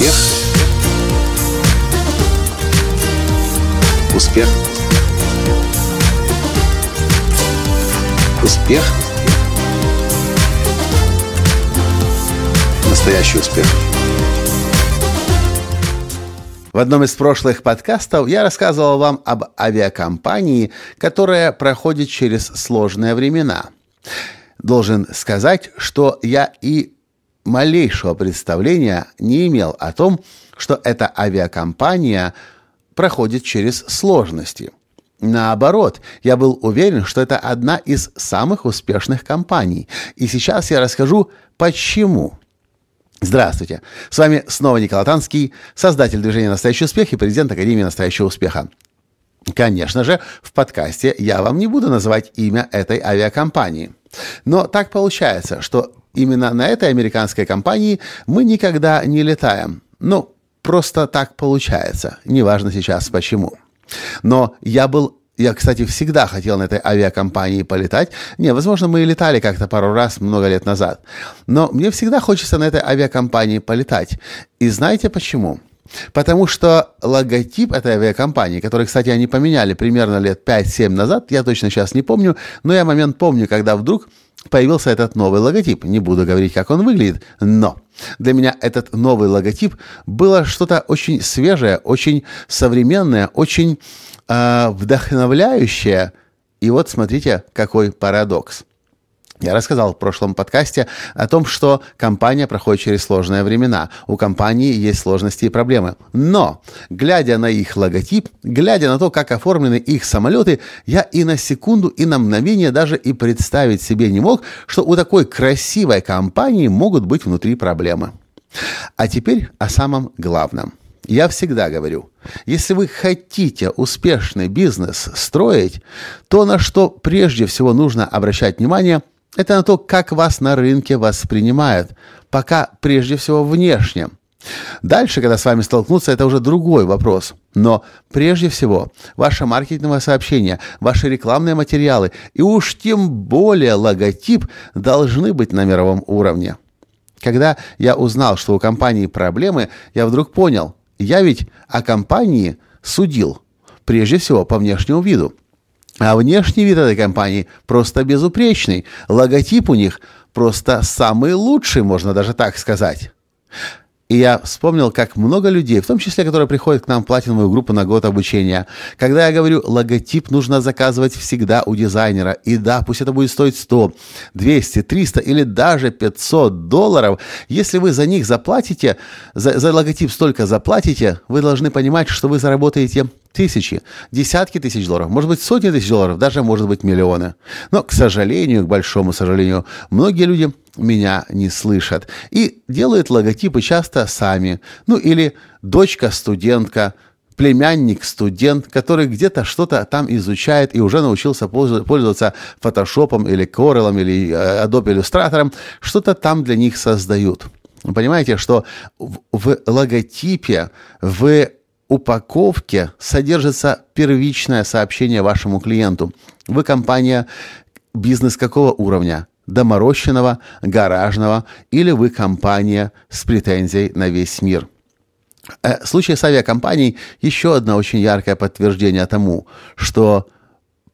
Успех. Успех. Успех. Настоящий успех. В одном из прошлых подкастов я рассказывал вам об авиакомпании, которая проходит через сложные времена. Должен сказать, что я и малейшего представления не имел о том, что эта авиакомпания проходит через сложности. Наоборот, я был уверен, что это одна из самых успешных компаний. И сейчас я расскажу, почему. Здравствуйте! С вами снова Николай Танский, создатель движения «Настоящий успех» и президент Академии «Настоящего успеха». Конечно же, в подкасте я вам не буду называть имя этой авиакомпании. Но так получается, что именно на этой американской компании мы никогда не летаем. Ну, просто так получается. Неважно сейчас почему. Но я был я, кстати, всегда хотел на этой авиакомпании полетать. Не, возможно, мы и летали как-то пару раз много лет назад. Но мне всегда хочется на этой авиакомпании полетать. И знаете почему? Потому что логотип этой авиакомпании, который, кстати, они поменяли примерно лет 5-7 назад, я точно сейчас не помню, но я момент помню, когда вдруг появился этот новый логотип. Не буду говорить, как он выглядит, но для меня этот новый логотип было что-то очень свежее, очень современное, очень э, вдохновляющее. И вот смотрите, какой парадокс. Я рассказал в прошлом подкасте о том, что компания проходит через сложные времена. У компании есть сложности и проблемы. Но, глядя на их логотип, глядя на то, как оформлены их самолеты, я и на секунду, и на мгновение даже и представить себе не мог, что у такой красивой компании могут быть внутри проблемы. А теперь о самом главном. Я всегда говорю, если вы хотите успешный бизнес строить, то на что прежде всего нужно обращать внимание – это на то, как вас на рынке воспринимают, пока прежде всего внешне. Дальше, когда с вами столкнутся, это уже другой вопрос. Но прежде всего, ваше маркетинговое сообщение, ваши рекламные материалы и уж тем более логотип должны быть на мировом уровне. Когда я узнал, что у компании проблемы, я вдруг понял, я ведь о компании судил, прежде всего по внешнему виду. А внешний вид этой компании просто безупречный. Логотип у них просто самый лучший, можно даже так сказать. И я вспомнил, как много людей, в том числе, которые приходят к нам в платиновую группу на год обучения, когда я говорю, логотип нужно заказывать всегда у дизайнера. И да, пусть это будет стоить 100, 200, 300 или даже 500 долларов. Если вы за них заплатите, за, за логотип столько заплатите, вы должны понимать, что вы заработаете тысячи, десятки тысяч долларов, может быть, сотни тысяч долларов, даже, может быть, миллионы. Но, к сожалению, к большому сожалению, многие люди меня не слышат. И делают логотипы часто сами. Ну или дочка-студентка, племянник-студент, который где-то что-то там изучает и уже научился пользоваться фотошопом или Corel или э, Adobe Illustrator, что-то там для них создают. Понимаете, что в логотипе, в упаковке содержится первичное сообщение вашему клиенту. Вы компания бизнес какого уровня? Доморощенного, гаражного, или вы компания с претензией на весь мир. Э, случай с авиакомпанией еще одно очень яркое подтверждение тому, что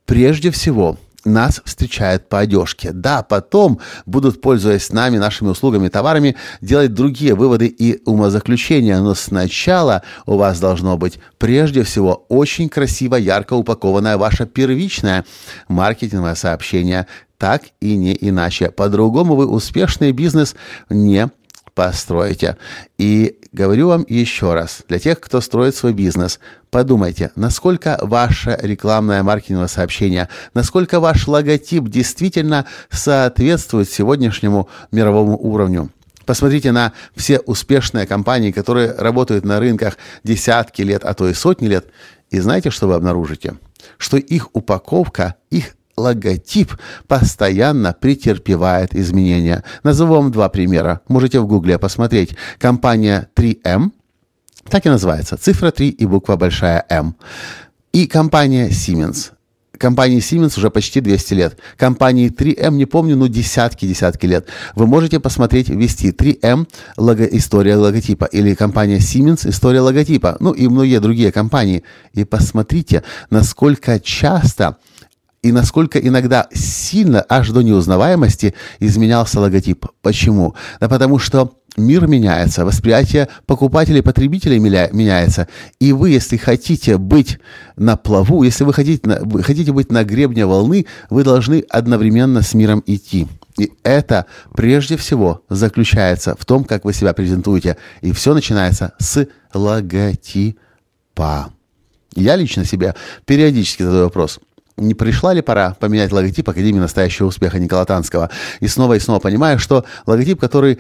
прежде всего нас встречают по одежке. Да, потом будут, пользуясь нами, нашими услугами, товарами, делать другие выводы и умозаключения, но сначала у вас должно быть прежде всего очень красиво, ярко упакованное ваше первичное маркетинговое сообщение, так и не иначе. По-другому вы успешный бизнес не построите. И говорю вам еще раз, для тех, кто строит свой бизнес, подумайте, насколько ваше рекламное маркетинговое сообщение, насколько ваш логотип действительно соответствует сегодняшнему мировому уровню. Посмотрите на все успешные компании, которые работают на рынках десятки лет, а то и сотни лет, и знаете, что вы обнаружите? Что их упаковка, их логотип постоянно претерпевает изменения. Назову вам два примера. Можете в гугле посмотреть. Компания 3M, так и называется, цифра 3 и буква большая М. И компания Siemens. Компании Siemens уже почти 200 лет. Компании 3M, не помню, ну десятки-десятки лет. Вы можете посмотреть, ввести 3M лого, история логотипа или компания Siemens история логотипа, ну и многие другие компании. И посмотрите, насколько часто и насколько иногда сильно, аж до неузнаваемости, изменялся логотип. Почему? Да потому что мир меняется, восприятие покупателей, потребителей меняется. И вы, если хотите быть на плаву, если вы хотите, хотите быть на гребне волны, вы должны одновременно с миром идти. И это прежде всего заключается в том, как вы себя презентуете. И все начинается с логотипа. Я лично себе периодически задаю вопрос – не пришла ли пора поменять логотип Академии настоящего успеха Никола Танского? И снова и снова понимаю, что логотип, который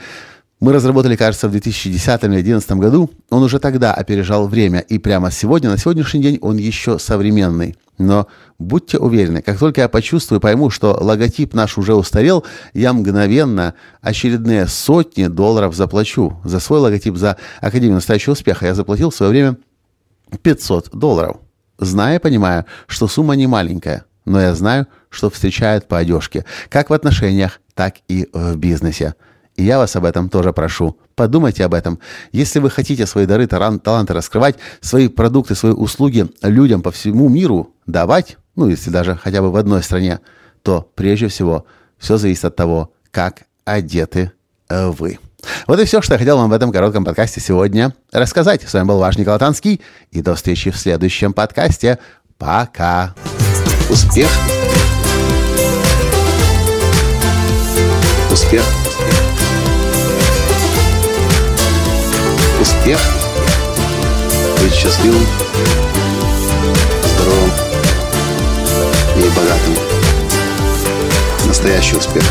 мы разработали, кажется, в 2010 или 2011 году, он уже тогда опережал время, и прямо сегодня, на сегодняшний день, он еще современный. Но будьте уверены, как только я почувствую, пойму, что логотип наш уже устарел, я мгновенно очередные сотни долларов заплачу. За свой логотип, за Академию настоящего успеха я заплатил в свое время 500 долларов зная, понимаю, что сумма не маленькая, но я знаю, что встречают по одежке, как в отношениях, так и в бизнесе. И я вас об этом тоже прошу. Подумайте об этом. Если вы хотите свои дары, таланты раскрывать, свои продукты, свои услуги людям по всему миру давать, ну, если даже хотя бы в одной стране, то прежде всего все зависит от того, как одеты вы. Вот и все, что я хотел вам в этом коротком подкасте сегодня рассказать. С вами был ваш Николай Танский. И до встречи в следующем подкасте. Пока. Успех. Успех. Успех. Быть счастливым, здоровым и богатым. Настоящий успех.